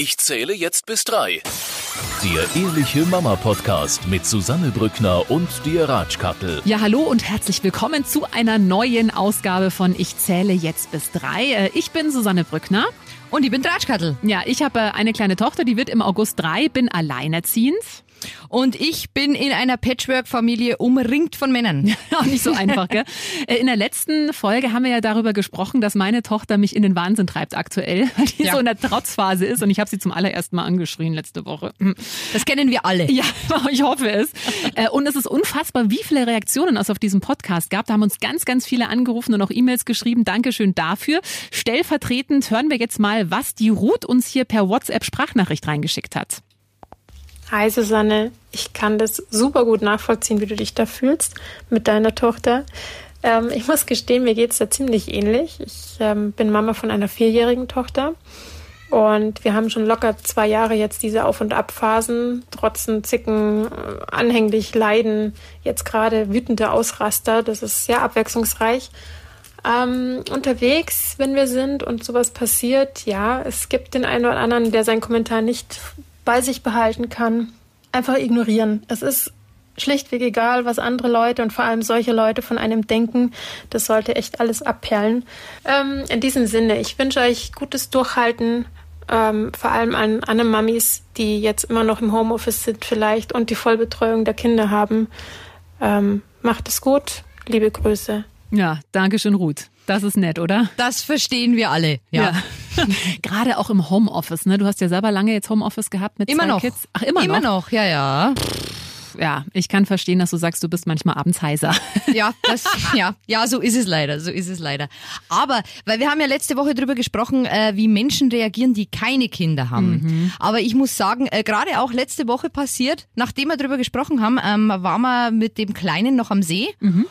Ich zähle jetzt bis drei. Der Ehrliche Mama Podcast mit Susanne Brückner und dir Ratschkattel. Ja, hallo und herzlich willkommen zu einer neuen Ausgabe von Ich zähle jetzt bis drei. Äh, Ich bin Susanne Brückner. Und ich bin Tratschkattel. Ja, ich habe äh, eine kleine Tochter, die wird im August drei, bin alleinerziehend. Und ich bin in einer Patchwork-Familie umringt von Männern. Auch nicht so einfach, gell? Äh, In der letzten Folge haben wir ja darüber gesprochen, dass meine Tochter mich in den Wahnsinn treibt aktuell, weil die Ja. so in der Trotzphase ist und ich habe sie zum allerersten Mal angeschrien letzte Woche. Das kennen wir alle. Ja, ich hoffe es. Äh, Und es ist unfassbar, wie viele Reaktionen es auf diesem Podcast gab. Da haben uns ganz, ganz viele angerufen und auch E-Mails geschrieben. Dankeschön dafür. Stellvertretend hören wir jetzt mal, was die Ruth uns hier per WhatsApp-Sprachnachricht reingeschickt hat. Hi Susanne, ich kann das super gut nachvollziehen, wie du dich da fühlst mit deiner Tochter. Ähm, ich muss gestehen, mir geht's da ziemlich ähnlich. Ich ähm, bin Mama von einer vierjährigen Tochter und wir haben schon locker zwei Jahre jetzt diese Auf- und Abphasen, trotzen, zicken, äh, anhänglich, leiden, jetzt gerade wütende Ausraster. Das ist sehr abwechslungsreich. Ähm, unterwegs, wenn wir sind und sowas passiert, ja, es gibt den einen oder anderen, der seinen Kommentar nicht bei sich behalten kann. Einfach ignorieren. Es ist schlichtweg egal, was andere Leute und vor allem solche Leute von einem denken. Das sollte echt alles abperlen. Ähm, in diesem Sinne, ich wünsche euch gutes Durchhalten, ähm, vor allem an alle Mamis, die jetzt immer noch im Homeoffice sind vielleicht und die Vollbetreuung der Kinder haben. Ähm, macht es gut. Liebe Grüße. Ja, Dankeschön, Ruth. Das ist nett, oder? Das verstehen wir alle. Ja. Gerade auch im Homeoffice, ne? Du hast ja selber lange jetzt Homeoffice gehabt mit Immer zwei noch. Kids. Ach, immer, Immer noch? noch, ja, ja. Ja, ich kann verstehen, dass du sagst, du bist manchmal abends heiser. Ja, das, ja, ja, so ist es leider, so ist es leider. Aber, weil wir haben ja letzte Woche drüber gesprochen, äh, wie Menschen reagieren, die keine Kinder haben. Aber ich muss sagen, äh, gerade auch letzte Woche passiert, nachdem wir drüber gesprochen haben, ähm, waren wir mit dem Kleinen noch am See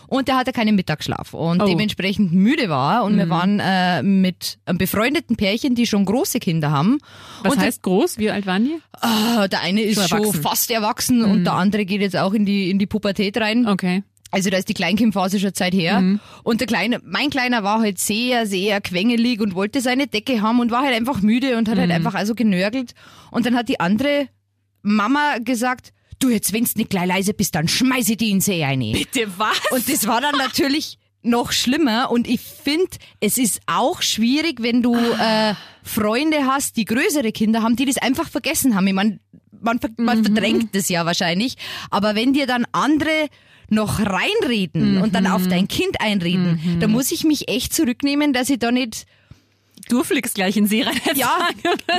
und der hatte keinen Mittagsschlaf und Oh. dementsprechend müde war und wir waren äh, mit einem befreundeten Pärchen, die schon große Kinder haben. Was und heißt groß? Wie alt waren die? Ah, der eine ist Schon schon, erwachsen. fast erwachsen und der andere geht jetzt auch in die, in die Pubertät rein. Okay. Also da ist die Kleinkindphase schon Zeit her. Mhm. Und der Kleine, mein Kleiner war halt sehr, sehr quengelig und wollte seine Decke haben und war halt einfach müde und hat Mhm. halt einfach also genörgelt. Und dann hat die andere Mama gesagt, du jetzt, wenn's nicht gleich leise bist, dann schmeiß ich die in den See rein. Bitte was? Und das war dann natürlich noch schlimmer. Und ich finde, es ist auch schwierig, wenn du äh, Freunde hast, die größere Kinder haben, die das einfach vergessen haben. Ich mein, man, man verdrängt das ja wahrscheinlich. Aber wenn dir dann andere noch reinreden und dann auf dein Kind einreden, da muss ich mich echt zurücknehmen, dass ich da nicht. Du fliegst gleich in See rein. Ja,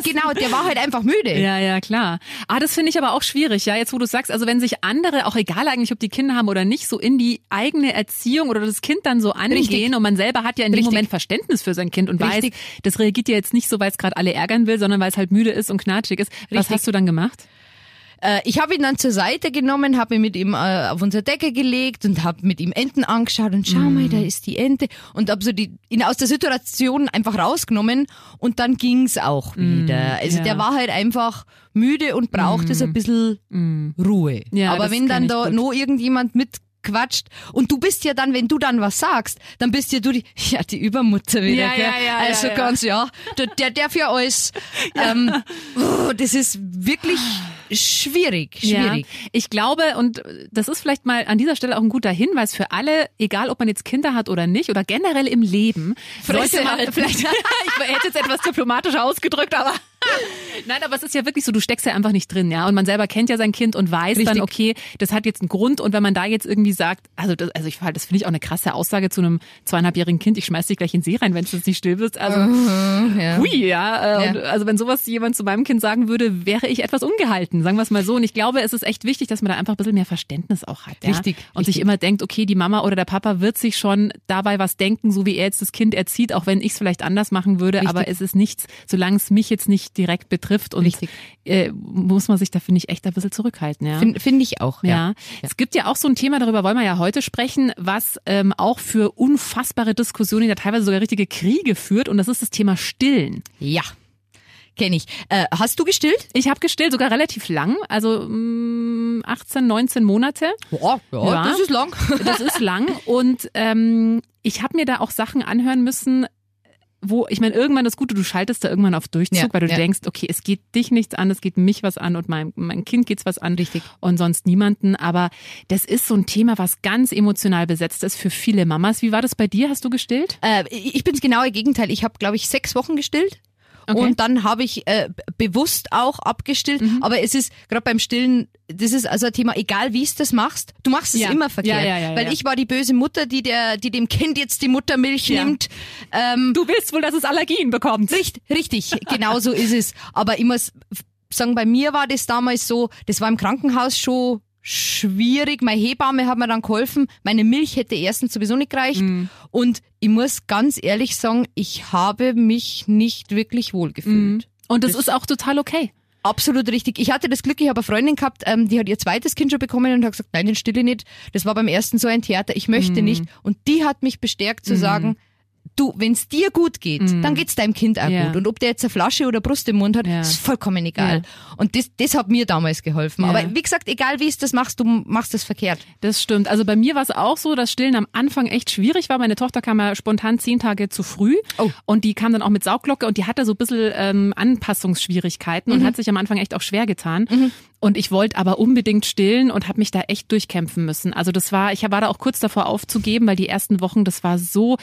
genau, der war halt einfach müde. Ja, ja, klar. Ah, das finde ich aber auch schwierig, ja, jetzt wo du sagst, also wenn sich andere, auch egal eigentlich, ob die Kinder haben oder nicht, so in die eigene Erziehung oder das Kind dann so angehen Richtig. und man selber hat ja in dem Richtig. Moment Verständnis für sein Kind und Richtig. weiß, das reagiert ja jetzt nicht so, weil es gerade alle ärgern will, sondern weil es halt müde ist und knatschig ist. Was hast du dann gemacht? Äh, ich habe ihn dann zur Seite genommen, habe ihn mit ihm äh, auf unsere Decke gelegt und habe mit ihm Enten angeschaut und schau mal, da ist die Ente und habe so die, ihn aus der Situation einfach rausgenommen und dann ging's auch wieder. Also ja. der war halt einfach müde und brauchte so ein bisschen Ruhe. Ja, Aber wenn dann da gut. noch irgendjemand mit quatscht und du bist ja dann, wenn du dann was sagst, dann bist ja du die, ja, die Übermutter wieder, Ja, gell? ja, ja, also ja, ja. ganz, ja, der, der darf ja alles. Ähm, oh, das ist wirklich schwierig, schwierig. Ja, ich glaube, und das ist vielleicht mal an dieser Stelle auch ein guter Hinweis für alle, egal ob man jetzt Kinder hat oder nicht oder generell im Leben, Fresse sollte man halten. vielleicht, ich hätte jetzt etwas diplomatischer ausgedrückt, aber Nein, aber es ist ja wirklich so, du steckst ja einfach nicht drin, ja. Und man selber kennt ja sein Kind und weiß dann, Richtig. okay, das hat jetzt einen Grund. Und wenn man da jetzt irgendwie sagt, also das, also ich das finde ich auch eine krasse Aussage zu einem zweieinhalbjährigen Kind, ich schmeiß dich gleich in den See rein, wenn du jetzt nicht still bist. Also ja. hui, ja. Äh, Ja. Also wenn sowas jemand zu meinem Kind sagen würde, wäre ich etwas ungehalten, sagen wir es mal so. Und ich glaube, es ist echt wichtig, dass man da einfach ein bisschen mehr Verständnis auch hat. Ja? Richtig, Und sich richtig. immer denkt, okay, die Mama oder der Papa wird sich schon dabei was denken, so wie er jetzt das Kind erzieht, auch wenn ich es vielleicht anders machen würde. Richtig. Aber es ist nichts, solange es mich jetzt nicht direkt betrifft und Richtig. äh, muss man sich da, finde ich, echt ein bisschen zurückhalten. Ja? Finde find ich auch. Ja. Ja. es gibt ja auch so ein Thema, darüber wollen wir ja heute sprechen, was ähm, auch für unfassbare Diskussionen, ja teilweise sogar richtige Kriege führt, und das ist das Thema Stillen. Ja. Kenne ich. Äh, hast du gestillt? Ich habe gestillt, sogar relativ lang, also mh, 18, 19 Monate. Boah, ja, Ja. das ist lang. Das ist lang und ähm, ich habe mir da auch Sachen anhören müssen, wo, ich meine, irgendwann das Gute, du schaltest da irgendwann auf Durchzug, Ja, weil du ja. denkst, okay, es geht dich nichts an, es geht mich was an und mein, mein Kind geht's was an. Richtig. Und sonst niemanden. Aber das ist so ein Thema, was ganz emotional besetzt ist für viele Mamas. Wie war das bei dir? Hast du gestillt? Äh, ich bin das genaue Gegenteil. Ich habe, glaube ich, sechs Wochen gestillt. Okay. Und dann habe ich äh, bewusst auch abgestillt. Mhm. Aber es ist gerade beim Stillen, das ist also ein Thema, egal wie es das machst, du machst es Ja. immer verkehrt. Ja, ja, weil ich war die böse Mutter, die der, die dem Kind jetzt die Muttermilch nimmt. Ähm, Du willst wohl, dass es Allergien bekommt. Richtig, richtig, genau so ist es. Aber ich muss sagen, bei mir war das damals so, das war im Krankenhaus schon schwierig. Meine Hebamme hat mir dann geholfen. Meine Milch hätte erstens sowieso nicht gereicht. Mhm. Und ich muss ganz ehrlich sagen, ich habe mich nicht wirklich wohl gefühlt. Und das, ist auch total okay. Absolut richtig. Ich hatte das Glück, ich habe eine Freundin gehabt, ähm, die hat ihr zweites Kind schon bekommen und hat gesagt, nein, den stille nicht. Das war beim ersten so ein Theater, ich möchte nicht. Und die hat mich bestärkt zu sagen, du, wenn es dir gut geht, dann geht's deinem Kind auch Ja. gut. Und ob der jetzt eine Flasche oder Brust im Mund hat, Ja. ist vollkommen egal. Und das, das hat mir damals geholfen. Ja. Aber wie gesagt, egal wie es das machst, du machst das verkehrt. Das stimmt. Also bei mir war es auch so, dass Stillen am Anfang echt schwierig war. Meine Tochter kam ja spontan zehn Tage zu früh Oh. und die kam dann auch mit Saugglocke und die hatte so ein bisschen ähm, Anpassungsschwierigkeiten Mhm. und hat sich am Anfang echt auch schwer getan. Und ich wollte aber unbedingt stillen und habe mich da echt durchkämpfen müssen. Also das war, ich war da auch kurz davor aufzugeben, weil die ersten Wochen, das war so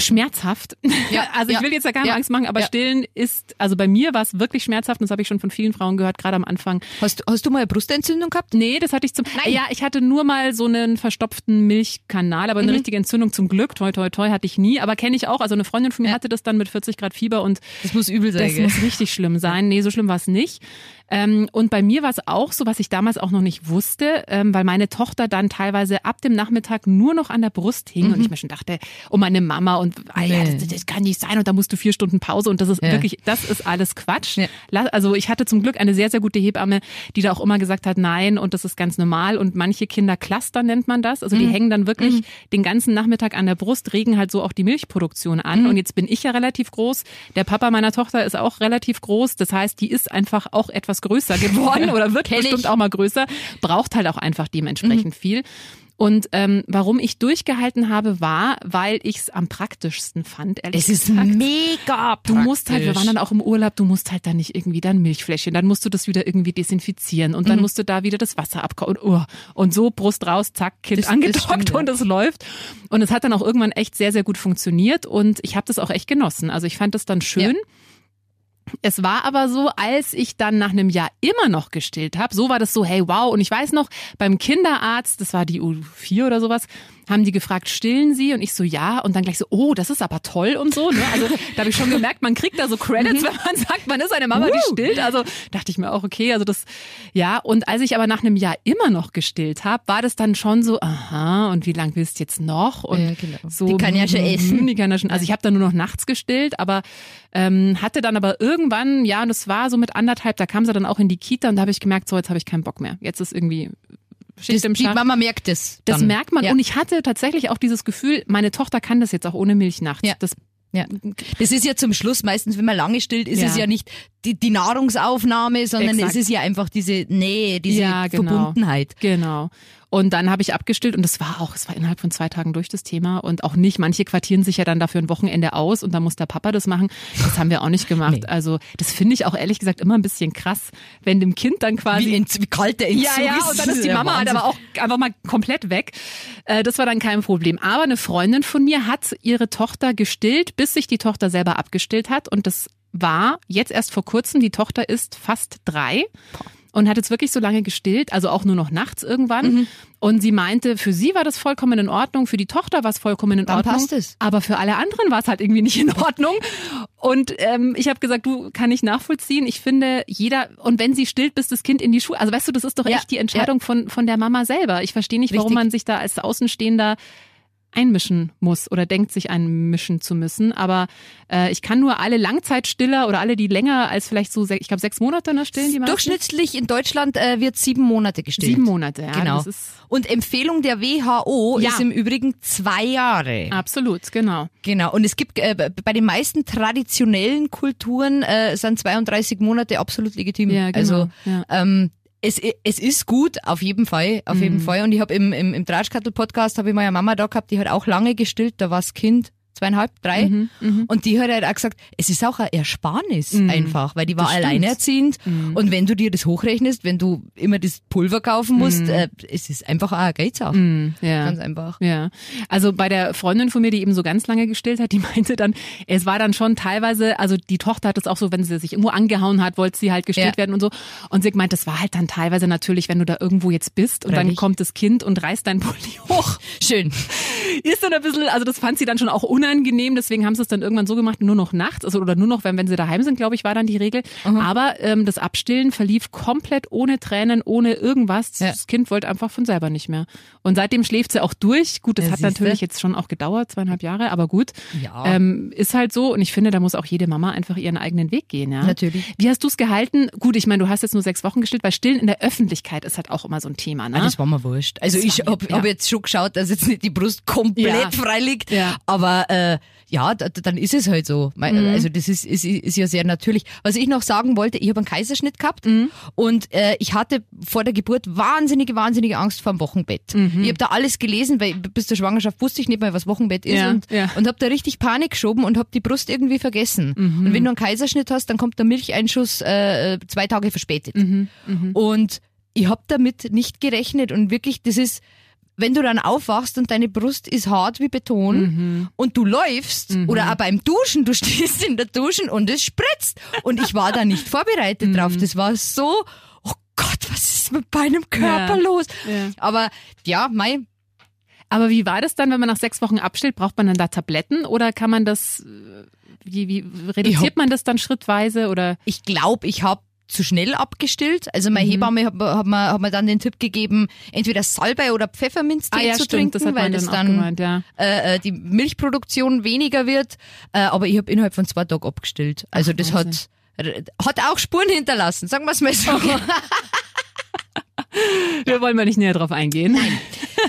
schmerzhaft. Ja, also ich ja, will jetzt ja keine ja, Angst machen, aber. Stillen ist, also bei mir war es wirklich schmerzhaft und das habe ich schon von vielen Frauen gehört, gerade am Anfang. Hast, du- hast du mal eine Brustentzündung gehabt? Nee, das hatte ich zum. Nein. Ja, ich hatte nur mal so einen verstopften Milchkanal, aber eine Mhm. richtige Entzündung zum Glück, toi toi toi, hatte ich nie. Aber kenne ich auch. Also eine Freundin von mir hatte das dann mit 40 Grad Fieber und Das muss übel sein. das gell? muss richtig schlimm sein. Nee, so schlimm war es nicht. Ähm, und bei mir war es auch so, was ich damals auch noch nicht wusste, ähm, weil meine Tochter dann teilweise ab dem Nachmittag nur noch an der Brust hing und ich mir schon dachte, oh meine Mama und ah, ja, Mhm. Nee. das, das kann nicht sein und da musst du vier Stunden Pause und das ist Ja. wirklich, das ist alles Quatsch. Ja. Also ich hatte zum Glück eine sehr, sehr gute Hebamme, die da auch immer gesagt hat, nein und das ist ganz normal und manche Kinder Cluster nennt man das, also die hängen dann wirklich den ganzen Nachmittag an der Brust, regen halt so auch die Milchproduktion an und jetzt bin ich ja relativ groß, der Papa meiner Tochter ist auch relativ groß, das heißt, die ist einfach auch etwas größer geworden oder wird Kenn ich. bestimmt auch mal größer, braucht halt auch einfach dementsprechend viel. Und ähm, warum ich durchgehalten habe, war, weil ich es am praktischsten fand, ehrlich Es ist gesagt. mega Du musst halt, wir praktisch. waren dann auch im Urlaub, du musst halt dann nicht irgendwie dein Milchfläschchen, dann musst du das wieder irgendwie desinfizieren und dann Mhm. musst du da wieder das Wasser abkochen und, oh, und so Brust raus, zack, Kind Das- das angedockt ja. und es läuft. Und es hat dann auch irgendwann echt sehr, sehr gut funktioniert und ich habe das auch echt genossen. Also ich fand das dann schön. Es war aber so, als ich dann nach einem Jahr immer noch gestillt habe, so war das so, hey, wow. Und ich weiß noch, beim Kinderarzt, das war die U4 oder sowas, haben die gefragt, stillen Sie? Und ich so, ja. Und dann gleich so, oh, das ist aber toll und so. Ne? Also da habe ich schon gemerkt, man kriegt da so Credits, wenn man sagt, man ist eine Mama, die stillt. Also dachte ich mir auch, okay, also das, ja. Und als ich aber nach einem Jahr immer noch gestillt habe, war das dann schon so, aha, und wie lang willst du jetzt noch? Und Ja, genau. so, Die kann ja schon mhm, essen. Die kann ja schon, also ich habe dann nur noch nachts gestillt, aber ähm, hatte dann aber irgendwann, ja, und das war so mit anderthalb, da kam sie dann auch in die Kita und da habe ich gemerkt, so jetzt habe ich keinen Bock mehr. Jetzt ist irgendwie Schicht Das, im die Schacht. Mama merkt es. Das dann. merkt man. Ja. Und ich hatte tatsächlich auch dieses Gefühl, meine Tochter kann das jetzt auch ohne Milch nachts. Ja. Das, Ja. Das ist ja zum Schluss meistens, wenn man lange stillt, ist Ja. es ja nicht die, die Nahrungsaufnahme, sondern Exakt. es ist ja einfach diese Nähe, diese Ja, genau. Verbundenheit. genau. Und dann habe ich abgestillt und das war auch, es war innerhalb von zwei Tagen durch das Thema und auch nicht, manche quartieren sich ja dann dafür ein Wochenende aus und dann muss der Papa das machen. Das haben wir auch nicht gemacht. Nee. Also das finde ich auch ehrlich gesagt immer ein bisschen krass, wenn dem Kind dann quasi Wie, ent, wie kalt der Entzug Ja, ja, und dann ist die Mama halt aber auch einfach mal komplett weg. Äh, Das war dann kein Problem. Aber eine Freundin von mir hat ihre Tochter gestillt, bis sich die Tochter selber abgestillt hat. Und das war jetzt erst vor kurzem. Die Tochter ist fast drei. Und hat jetzt wirklich so lange gestillt, also auch nur noch nachts irgendwann. Mhm. Und sie meinte, für sie war das vollkommen in Ordnung, für die Tochter war es vollkommen in Dann Ordnung. passt es. Aber für alle anderen war es halt irgendwie nicht in Ordnung. Und ähm, ich habe gesagt, du kann ich nachvollziehen. Ich finde, jeder, und wenn sie stillt, bis das Kind in die Schule. Also weißt du, das ist doch Ja, echt die Entscheidung von, von der Mama selber. Ich verstehe nicht, warum Richtig. man sich da als Außenstehender einmischen muss oder denkt, sich einmischen zu müssen. Aber äh, ich kann nur alle Langzeitstiller oder alle, die länger als vielleicht so, ich glaube, sechs Monate ne, stillen, die meisten. Durchschnittlich in Deutschland äh, wird sieben Monate gestillt. Sieben Monate, ja. Genau. Und Empfehlung der WHO Ja. ist im Übrigen zwei Jahre. absolut, genau. Genau. Und es gibt äh, bei den meisten traditionellen Kulturen äh, sind 32 Monate absolut legitim. Ja, genau. Also ja. ähm, es, es ist gut, auf jeden Fall, auf jeden Mhm. Fall. Und ich habe im, im, im Tratschkattel-Podcast habe ich meine Mama da gehabt, die hat auch lange gestillt, da war das Kind zweieinhalb, drei. Mhm, und die hat halt auch gesagt, es ist auch ein Ersparnis einfach, weil die war alleinerziehend. Und wenn du dir das hochrechnest, wenn du immer das Pulver kaufen musst, äh, es ist einfach auch eine Geldsache. Mhm, ja. Ganz einfach. Ja, also bei der Freundin von mir, die eben so ganz lange gestillt hat, die meinte dann, es war dann schon teilweise, also die Tochter hat es auch so, wenn sie sich irgendwo angehauen hat, wollte sie halt gestillt Ja. werden und so. Und sie meint, das war halt dann teilweise natürlich, wenn du da irgendwo jetzt bist und dann Freilich. kommt das Kind und reißt dein Pulli hoch. Schön. Ist dann ein bisschen, also das fand sie dann schon auch unangenehm, deswegen haben sie es dann irgendwann so gemacht, nur noch nachts, also oder nur noch, wenn, wenn sie daheim sind, glaube ich, war dann die Regel. Aber ähm, das Abstillen verlief komplett ohne Tränen, ohne irgendwas. Ja. Das Kind wollte einfach von selber nicht mehr. Und seitdem schläft sie auch durch. Gut, das Ja, hat siehste. natürlich jetzt schon auch gedauert, zweieinhalb Jahre, aber gut. Ja. Ähm, ist halt so und ich finde, da muss auch jede Mama einfach ihren eigenen Weg gehen, ja. Natürlich. Wie hast du es gehalten? Gut, ich meine, du hast jetzt nur sechs Wochen gestillt, weil Stillen in der Öffentlichkeit ist halt auch immer so ein Thema, ne? Ah, das war mir wurscht. Also Das ich war mir- hab, ja. hab jetzt schon geschaut, dass jetzt nicht die Brust komplett Ja. frei liegt. Ja. Aber äh, ja, da, dann ist es halt so. Mhm. Also das ist, ist, ist ja sehr natürlich. Was ich noch sagen wollte, ich habe einen Kaiserschnitt gehabt Mhm. und äh, ich hatte vor der Geburt wahnsinnige, wahnsinnige Angst vor dem Wochenbett. Mhm. Ich habe da alles gelesen, weil bis zur Schwangerschaft wusste ich nicht mal, was Wochenbett ist Ja, und, ja. und habe da richtig Panik geschoben und habe die Brust irgendwie vergessen. Mhm. Und wenn du einen Kaiserschnitt hast, dann kommt der Milcheinschuss äh, zwei Tage verspätet. Mhm, Und ich habe damit nicht gerechnet und wirklich, das ist, wenn du dann aufwachst und deine Brust ist hart wie Beton Mhm. und du läufst oder auch beim Duschen, du stehst in der Duschen und es spritzt und ich war da nicht vorbereitet Mhm. drauf. Das war so, oh Gott, was ist mit meinem Körper Ja. los? Ja. Aber ja, mei, Aber wie war das dann, wenn man nach sechs Wochen abstillt? Braucht man dann da Tabletten oder kann man das, äh, wie, wie reduziert hab- man das dann schrittweise oder? ich glaube, ich habe zu schnell abgestillt. Also Mhm. meine Hebamme hat, hat, mir, hat mir dann den Tipp gegeben, entweder Salbei oder Pfefferminztee zu trinken, Ah das weil das dann gemeint, ja. äh, äh, die Milchproduktion weniger wird. Äh, aber ich habe innerhalb von zwei Tagen abgestillt. Also Ach, das hat hat auch Spuren hinterlassen, sagen wir es mal so. Wir wollen mal nicht näher drauf eingehen.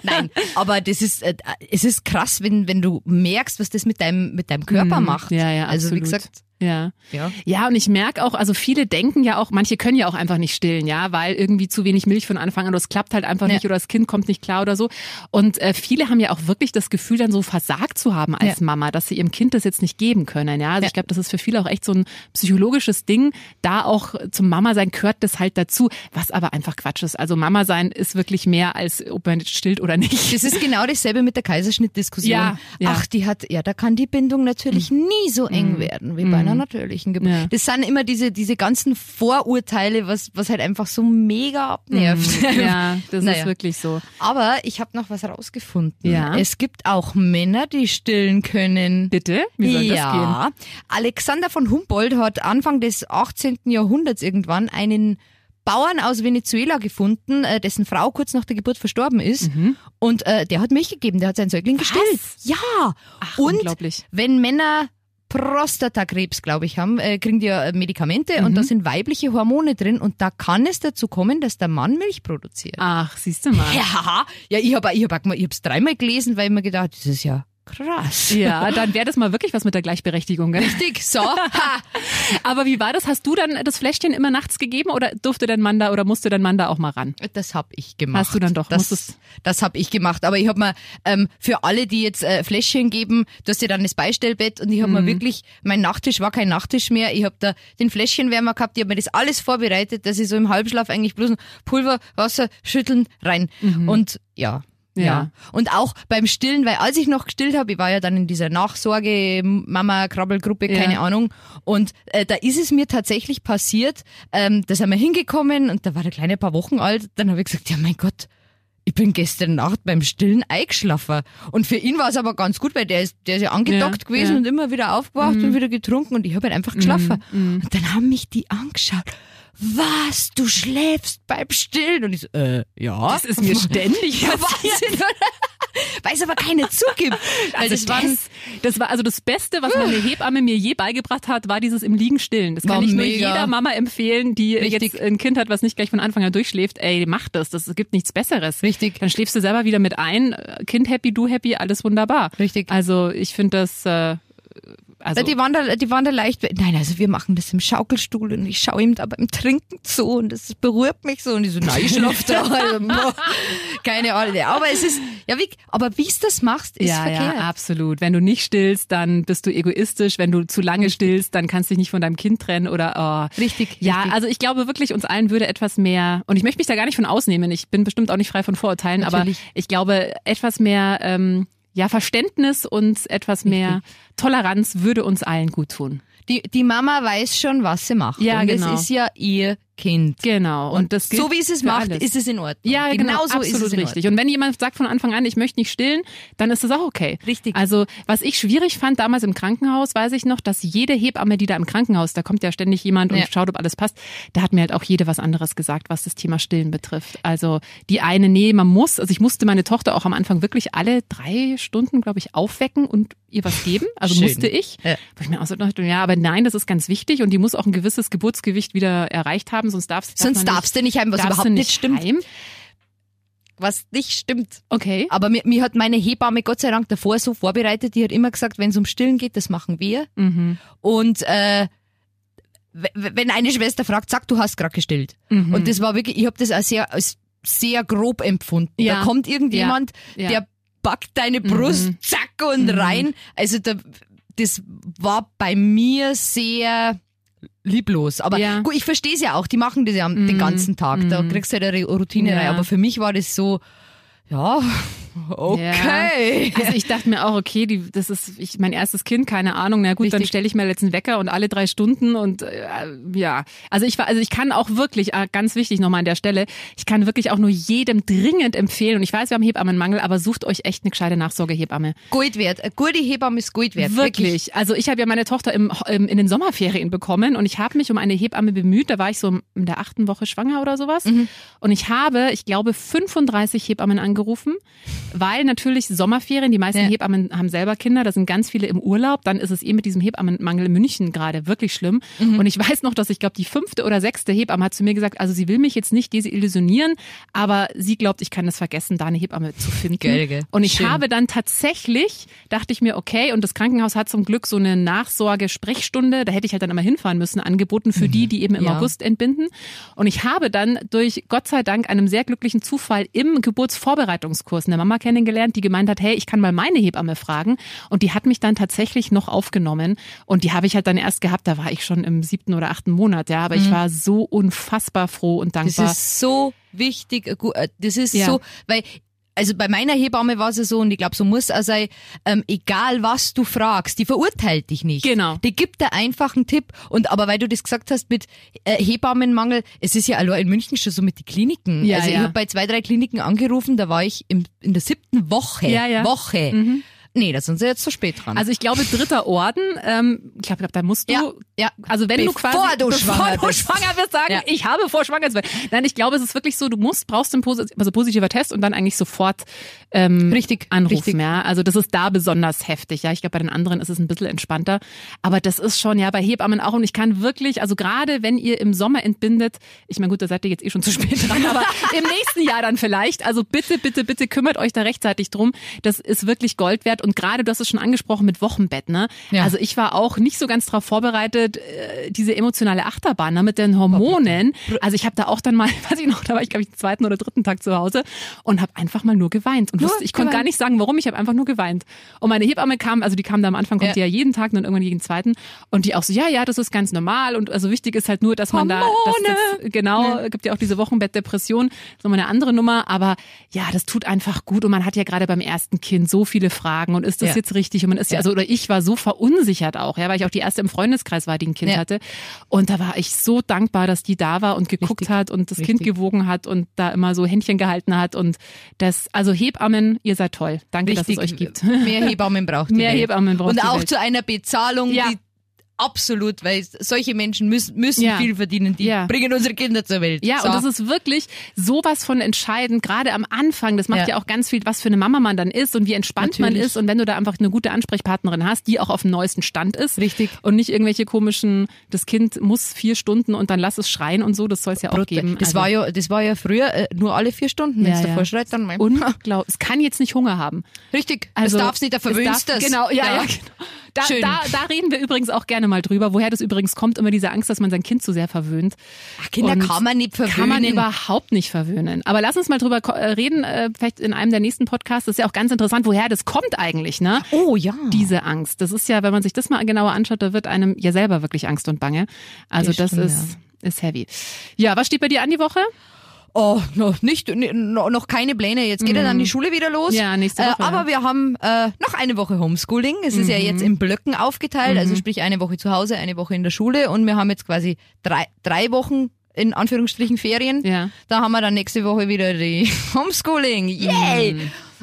Nein, aber das ist äh, es ist krass, wenn wenn du merkst, was das mit deinem mit deinem Körper Mhm. macht. Ja, ja, Also wie absolut. gesagt, Ja. ja. Ja, und ich merke auch, also viele denken ja auch, manche können ja auch einfach nicht stillen, ja, weil irgendwie zu wenig Milch von Anfang an oder es klappt halt einfach Ja. nicht oder das Kind kommt nicht klar oder so. Und äh, viele haben ja auch wirklich das Gefühl, dann so versagt zu haben als Ja. Mama, dass sie ihrem Kind das jetzt nicht geben können, ja. Also Ja. ich glaube, das ist für viele auch echt so ein psychologisches Ding. Da auch zum Mama sein gehört das halt dazu, was aber einfach Quatsch ist. Also Mama sein ist wirklich mehr als, ob man jetzt stillt oder nicht. Das ist genau dasselbe mit der Kaiserschnittdiskussion. Ja, ja. Ach, die hat, ja, da kann die Bindung natürlich nie so eng werden wie bei einer natürlichen Geburt. Ja. Das sind immer diese, diese ganzen Vorurteile, was, was halt einfach so mega abnervt. Ja, das Naja. ist wirklich so. Aber ich habe noch was rausgefunden. Ja. Es gibt auch Männer, die stillen können. Bitte? Wie soll das gehen? ja. Alexander von Humboldt hat Anfang des 18. Jahrhunderts irgendwann einen Bauern aus Venezuela gefunden, äh, dessen Frau kurz nach der Geburt verstorben ist. Und äh, der hat Milch gegeben, der hat seinen Säugling gestillt. Ja. Ach, und unglaublich. wenn Männer Prostatakrebs, glaube ich, haben, äh, kriegen die ja äh, Medikamente und da Mhm. sind weibliche Hormone drin und da kann es dazu kommen, dass der Mann Milch produziert. Ach, siehst du mal. Ja, ja, ich habe ich hab, ich hab's dreimal gelesen, weil ich mir gedacht, das ist ja krass. Ja, dann wäre das mal wirklich was mit der Gleichberechtigung. Gell? Richtig, so. Ha. Aber wie war das? Hast du dann das Fläschchen immer nachts gegeben oder durfte dein Mann da oder musste dein Mann da auch mal ran? Das hab ich gemacht. Hast du dann doch, Das, musstest- das hab ich gemacht. Aber ich hab mir ähm, für alle, die jetzt äh, Fläschchen geben, du hast ja dann das Beistellbett und ich hab Mhm. mir wirklich, mein Nachttisch war kein Nachttisch mehr. Ich hab da den Fläschchenwärmer gehabt, ich hab mir das alles vorbereitet, dass ich so im Halbschlaf eigentlich bloß Pulver, Wasser, schütteln, rein. Und ja. Mhm. Ja. Ja. Und auch beim Stillen, weil als ich noch gestillt habe, ich war ja dann in dieser Nachsorge, Mama, Krabbelgruppe, Ja. keine Ahnung. Und äh, da ist es mir tatsächlich passiert, ähm, da sind wir hingekommen und da war der Kleine ein paar Wochen alt. Dann habe ich gesagt, ja mein Gott, ich bin gestern Nacht beim Stillen eingeschlafen. Und für ihn war es aber ganz gut, weil der ist, der ist ja angedockt Ja, gewesen und immer wieder aufgewacht und wieder getrunken und ich habe halt einfach geschlafen. Und dann haben mich die angeschaut. Was, du schläfst beim Stillen? Und ich so, äh, ja. Das ist mir ständig Ja, passiert. Weil es aber keine zugibt. Weil Also das das, das war also das Beste, was meine Hebamme mir je beigebracht hat, war dieses im Liegen stillen. Das kann War ich nur mega. jeder Mama empfehlen, die Richtig. jetzt ein Kind hat, was nicht gleich von Anfang an durchschläft. Ey, mach das. Das gibt nichts Besseres. Richtig. Dann schläfst du selber wieder mit ein. Kind happy, du happy, alles wunderbar. Richtig. Also ich finde das äh, Also die waren da, die waren da leicht. Nein, also wir machen das im Schaukelstuhl und ich schaue ihm da beim Trinken zu und das berührt mich so und ich so, nein, ich schlaf da. Also, boah, keine Ahnung. Aber es ist, ja, wie, aber wie es das machst, ist ja, verkehrt. ja, absolut. Wenn du nicht stillst, dann bist du egoistisch. Wenn du zu lange stillst, dann kannst du dich nicht von deinem Kind trennen oder oh. Richtig, Ja, richtig. also ich glaube wirklich, uns allen würde etwas mehr, und ich möchte mich da gar nicht von ausnehmen, ich bin bestimmt auch nicht frei von Vorurteilen, Natürlich. aber ich glaube, etwas mehr ähm, ja, Verständnis und etwas mehr Toleranz würde uns allen gut tun. Die, die Mama weiß schon, was sie macht. Ja, und genau. es ist ja ihr Kind. Genau. Und, das gilt so wie es für macht, alles. ist es in Ordnung. Ja, genau, so absolut ist es richtig. Und wenn jemand sagt von Anfang an, ich möchte nicht stillen, dann ist das auch okay. Richtig. Also, was ich schwierig fand damals im Krankenhaus, weiß ich noch, dass jede Hebamme, die da im Krankenhaus, da kommt ja ständig jemand und Ja. schaut, ob alles passt, da hat mir halt auch jede was anderes gesagt, was das Thema Stillen betrifft. Also, die eine, nee, man muss, also ich musste meine Tochter auch am Anfang wirklich alle drei Stunden, glaube ich, aufwecken und ihr was geben. Also Schön. musste ich. Ja. Wo ich mir auch so dachte, ja, aber nein, das ist ganz wichtig und die muss auch ein gewisses Geburtsgewicht wieder erreicht haben, sonst darf darf Sonst darfst du nicht heim, was darfst überhaupt du nicht stimmt. Heim. Was nicht stimmt. Okay. Aber mir, mir hat meine Hebamme Gott sei Dank davor so vorbereitet, die hat immer gesagt, wenn es um Stillen geht, das machen wir. Mhm. Und äh, wenn eine Schwester fragt, sag, du hast gerade gestillt. Mhm. Und das war wirklich, ich habe das als sehr, als sehr grob empfunden. Ja. Da kommt irgendjemand, Ja. Ja. der packt deine Brust, Mhm. zack und rein. Also da, das war bei mir sehr lieblos. Aber Ja. gut, ich verstehe es ja auch, die machen das ja am- den Mhm. ganzen Tag. Da Mhm. kriegst du halt eine Routine Ja. rein. Aber für mich war das so, ja, okay. Also ich dachte mir auch, okay, die, das ist ich, mein erstes Kind, keine Ahnung. Na gut, dann Richtig. stelle ich mir jetzt einen Wecker und alle drei Stunden und äh, ja. Also ich war, also ich kann auch wirklich, äh, ganz wichtig nochmal an der Stelle, ich kann wirklich auch nur jedem dringend empfehlen. Und ich weiß, wir haben Hebammenmangel, aber sucht euch echt eine gescheite Nachsorgehebamme. Gold wert. Eine gute Hebamme ist Gold wert. Wirklich. Also ich habe ja meine Tochter im, im, in den Sommerferien bekommen und ich habe mich um eine Hebamme bemüht. Da war ich so in der achten Woche schwanger oder sowas. Mhm. Und ich habe, ich glaube, 35 Hebammen angerufen, weil natürlich Sommerferien, die meisten Ja. Hebammen haben selber Kinder, da sind ganz viele im Urlaub. Dann ist es eh mit diesem Hebammenmangel in München gerade wirklich schlimm. Mhm. Und ich weiß noch, dass ich glaube, die fünfte oder sechste Hebamme hat zu mir gesagt, also sie will mich jetzt nicht desillusionieren, aber sie glaubt, ich kann es vergessen, da eine Hebamme zu finden. Geil, gell? Und ich Schön. habe dann tatsächlich, dachte ich mir, okay, und das Krankenhaus hat zum Glück so eine Nachsorge-Sprechstunde, da hätte ich halt dann immer hinfahren müssen, angeboten für die, die eben im Ja. August entbinden. Und ich habe dann durch Gott sei Dank einem sehr glücklichen Zufall im Geburtsvorbereitungskurs eine Mama kennengelernt, die gemeint hat, hey, ich kann mal meine Hebamme fragen. Und die hat mich dann tatsächlich noch aufgenommen. Und die habe ich halt dann erst gehabt, da war ich schon im siebten oder achten Monat, ja. Aber ich war so unfassbar froh und Das dankbar. ist so wichtig. äh, äh, Das ist Ja. so, weil also bei meiner Hebamme war es ja so, und ich glaube, so muss es auch sein, ähm, egal was du fragst, die verurteilt dich nicht. Genau. Die gibt dir einfach einen Tipp. Und aber weil du das gesagt hast mit äh, Hebammenmangel, es ist ja allein in München schon so mit den Kliniken. Ja, also ich ja. habe bei zwei, drei Kliniken angerufen, da war ich im, in der siebten Woche. Ja, ja. Woche. Nee, da sind sie jetzt zu spät dran. Also ich glaube, dritter Orden, ähm, ich glaube, da musst du, Ja, ja. also wenn du Bevor quasi, du schwanger du bist. schwanger wirst, sagen, Ja. ich habe vor schwanger zu werden. Nein, ich glaube, es ist wirklich so, du musst, brauchst einen posi also positiver Test und dann eigentlich sofort ähm, Richtig, anrufen. richtig. Ja, also das ist da besonders heftig. Ja, ich glaube, bei den anderen ist es ein bisschen entspannter, aber das ist schon ja bei Hebammen auch und ich kann wirklich, also gerade wenn ihr im Sommer entbindet, ich meine gut, da seid ihr jetzt eh schon zu spät dran, aber im nächsten Jahr dann vielleicht. Also bitte, bitte, bitte kümmert euch da rechtzeitig drum. Das ist wirklich Gold wert und gerade du hast es schon angesprochen mit Wochenbett, ne? Ja. Also ich war auch nicht so ganz darauf vorbereitet, äh, diese emotionale Achterbahn ne, mit den Hormonen. Also ich habe da auch dann mal, weiß ich noch, da war ich glaube ich den zweiten oder dritten Tag zu Hause und habe einfach mal nur geweint und Nur wusste, ich konnte gar nicht sagen, warum. Ich habe einfach nur geweint. Und meine Hebamme kam, also die kam da am Anfang, kommt Ja. die ja jeden Tag und dann irgendwann jeden zweiten und die auch so, ja, ja, das ist ganz normal und also wichtig ist halt nur, dass man da, Hormone. das, genau, gibt ja auch diese Wochenbettdepression, so eine andere Nummer, aber ja, das tut einfach gut und man hat ja gerade beim ersten Kind so viele Fragen und ist das Ja. jetzt richtig und man ist ja, also oder ich war so verunsichert auch, ja, weil ich auch die erste im Freundeskreis war, die ein Kind Ja. hatte und da war ich so dankbar, dass die da war und geguckt Richtig. hat und das Kind Richtig. gewogen hat und da immer so Händchen gehalten hat und das, also Hebammen, ihr seid toll. Danke, dass es euch gibt. Mehr Hebammen braucht Mehr Welt. Hebammen braucht Und auch Welt. zu einer Bezahlung, Ja. die absolut, weil solche Menschen müssen, müssen Ja. viel verdienen, die Ja. bringen unsere Kinder zur Welt. Ja, so. und das ist wirklich sowas von entscheidend, gerade am Anfang. Das macht ja. Ja. auch ganz viel, was für eine Mama man dann ist und wie entspannt man Natürlich. ist. Und wenn du da einfach eine gute Ansprechpartnerin hast, die auch auf dem neuesten Stand ist. Richtig. Und nicht irgendwelche komischen, das Kind muss vier Stunden und dann lass es schreien und so, das soll es ja auch Brut- geben. Das Also war ja, das war ja früher äh, nur alle vier Stunden. Wenn es davor schreit, dann mein unglaublich. Es kann jetzt nicht Hunger haben. Richtig. Also, das darfst nicht, da es verwöhnst darf- das. Genau, ja, ja. genau. Da, Schön. da, da reden wir übrigens auch gerne mal drüber, woher das übrigens kommt, immer diese Angst, dass man sein Kind zu sehr verwöhnt. Ach, Kinder Und kann man nicht verwöhnen. Kann man überhaupt nicht verwöhnen. Aber lass uns mal drüber äh, reden, äh, vielleicht in einem der nächsten Podcasts. Das ist ja auch ganz interessant, woher das kommt eigentlich, ne? oh ja. Diese Angst. Das ist ja, wenn man sich das mal genauer anschaut, da wird einem ja selber wirklich Angst und Bange. Also Das das, stimmt, ist, ist heavy. Ja, was steht bei dir an die Woche? Oh, noch nicht, n- no- noch keine Pläne. Jetzt geht ja dann die Schule wieder los. Mhm. Ja, nächste Woche, Äh, aber wir haben äh, noch eine Woche Homeschooling. Es ist ja Mhm. jetzt in Blöcken aufgeteilt, also sprich eine Woche zu Hause, eine Woche in der Schule und wir haben jetzt quasi drei, drei Wochen in Anführungsstrichen Ferien. Ja. Da haben wir dann nächste Woche wieder die Homeschooling. Yay!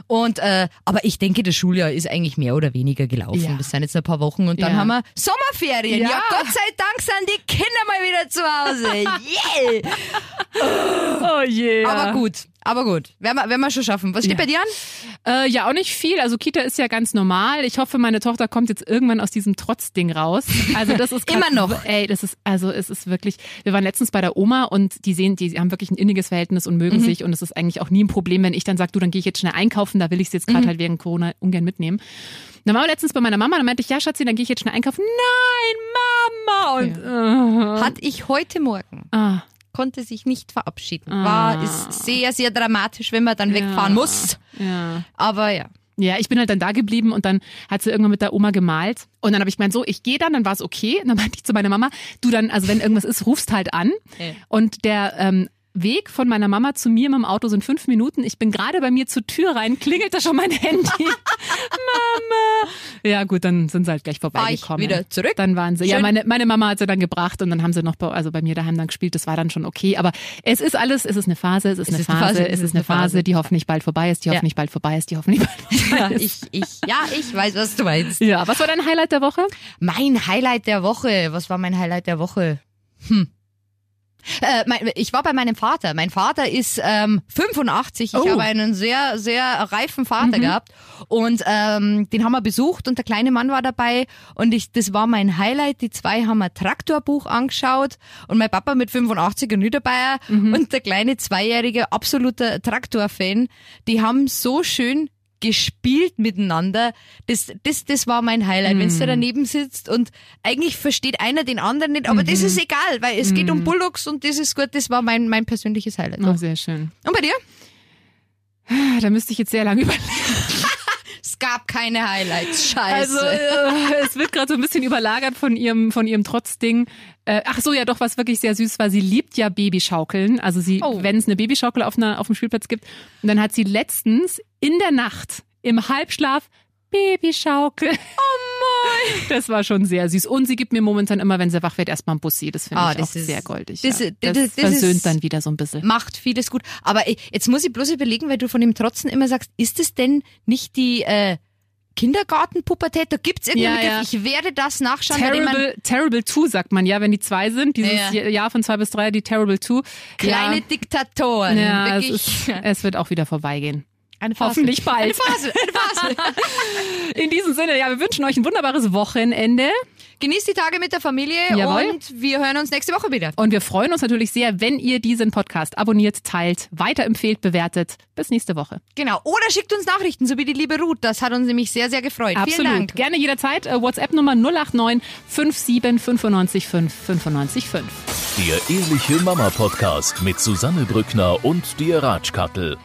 Und äh, aber ich denke, das Schuljahr ist eigentlich mehr oder weniger gelaufen. Ja. Das sind jetzt ein paar Wochen und dann Ja. haben wir Sommerferien. Ja. Ja. Gott sei Dank sind die Kinder mal wieder zu Hause. Yeah! Oh je. Aber gut, aber gut. Werden wir, werden wir schon schaffen. Was steht Ja. bei dir an? Äh, ja, auch nicht viel. Also Kita ist ja ganz normal. Ich hoffe, meine Tochter kommt jetzt irgendwann aus diesem Trotzding raus. Also das ist Immer noch. Ey, das ist also es ist wirklich. Wir waren letztens bei der Oma und die sehen, die haben wirklich ein inniges Verhältnis und Mhm. mögen sich und es ist eigentlich auch nie ein Problem, wenn ich dann sage, du, dann gehe ich jetzt schnell einkaufen. Da will ich es jetzt Mhm. gerade halt wegen Corona ungern mitnehmen. Dann wir letztens bei meiner Mama, dann meinte ich, ja Schatzi, dann gehe ich jetzt schnell einkaufen. Nein, Mama und äh, Hat ich heute Morgen. ah, Konnte sich nicht verabschieden. War, ist sehr, sehr dramatisch, wenn man dann wegfahren muss. ja. Aber ja. Ja, ich bin halt dann da geblieben und dann hat sie irgendwann mit der Oma gemalt. Und dann habe ich gemeint, so, ich gehe dann, dann war es okay. Und dann meinte ich zu meiner Mama, du dann, also wenn irgendwas ist, rufst halt an. Ja. Und der ähm, Weg von meiner Mama zu mir mit dem Auto sind fünf Minuten. Ich bin gerade bei mir zur Tür rein, klingelt da schon mein Handy. Mama. Ja gut, dann sind sie halt gleich War ich vorbeigekommen. wieder zurück? Dann waren sie. Ja, Schön. meine, meine Mama hat sie dann gebracht und dann haben sie noch bei, also bei mir daheim dann gespielt. Das war dann schon okay. Aber es ist alles, es ist eine Phase, es ist eine Phase, es ist eine Phase, die hoffentlich bald vorbei ist, die Ja. hoffentlich bald vorbei ist, die hoffentlich bald vorbei Ja, ist. ich, ich, ja, ich weiß, was du meinst. Ja, was war dein Highlight der Woche? Mein Highlight der Woche. Was war mein Highlight der Woche? Hm. Äh, mein, ich war bei meinem Vater. Mein Vater ist ähm, 85. Ich Oh. habe einen sehr, sehr reifen Vater gehabt. Und ähm, den haben wir besucht und der kleine Mann war dabei. Und ich, das war mein Highlight. Die zwei haben ein Traktorbuch angeschaut. Und mein Papa mit 85 und Niederbayer und der kleine Zweijährige, absoluter Traktorfan. Die haben so schön gespielt miteinander. Das, das, das war mein Highlight. Wenn du daneben sitzt und eigentlich versteht einer den anderen nicht, aber das ist egal, weil es geht um Bullocks und das ist gut. Das war mein, mein persönliches Highlight. Oh, sehr schön. Und bei dir? Da müsste ich jetzt sehr lange überlegen. Es gab keine Highlights. Scheiße. Also äh, es wird gerade so ein bisschen überlagert von ihrem von ihrem Trotzding. Äh, ach so, ja, doch, was wirklich sehr süß war. Sie liebt ja Babyschaukeln. Also sie, Oh. wenn es eine Babyschaukel auf, einer, auf dem Spielplatz gibt, und dann hat sie letztens in der Nacht im Halbschlaf Babyschaukel. Oh mein. Das war schon sehr süß. Und sie gibt mir momentan immer, wenn sie wach wird, erstmal ein Bussi. Das finde Ah, ich das auch ist- sehr goldig. das- ja. das- das, das ist- versöhnt dann wieder so ein bisschen. Macht vieles gut. Aber jetzt muss ich bloß überlegen, weil du von dem Trotzen immer sagst, ist es denn nicht die äh, Kindergartenpubertät? Da gibt's irgendeinen Ja, Begriff. Ich werde das nachschauen. Terrible, terrible Two sagt man ja, wenn die zwei sind. Dieses Ja. Jahr von zwei bis drei, die Terrible Two. kleine ja. Diktatoren. Ja, es, ist, es wird auch wieder vorbeigehen. Eine Phase. Hoffentlich bald. Eine Phase, eine Phase. In diesem Sinne, ja, wir wünschen euch ein wunderbares Wochenende Genießt die Tage mit der Familie Jawohl. und wir hören uns nächste Woche wieder. und wir freuen uns natürlich sehr, wenn ihr diesen Podcast abonniert, teilt, weiterempfehlt, bewertet. Bis nächste Woche. Genau. Oder schickt uns Nachrichten, so wie die liebe Ruth. Das hat uns nämlich sehr, sehr gefreut. Vielen Absolut. Dank. Gerne jederzeit. WhatsApp-Nummer 089 57 95 5 95 5. Der Ehrliche Mama Podcast mit Susanne Brückner und dir Ratschkattel.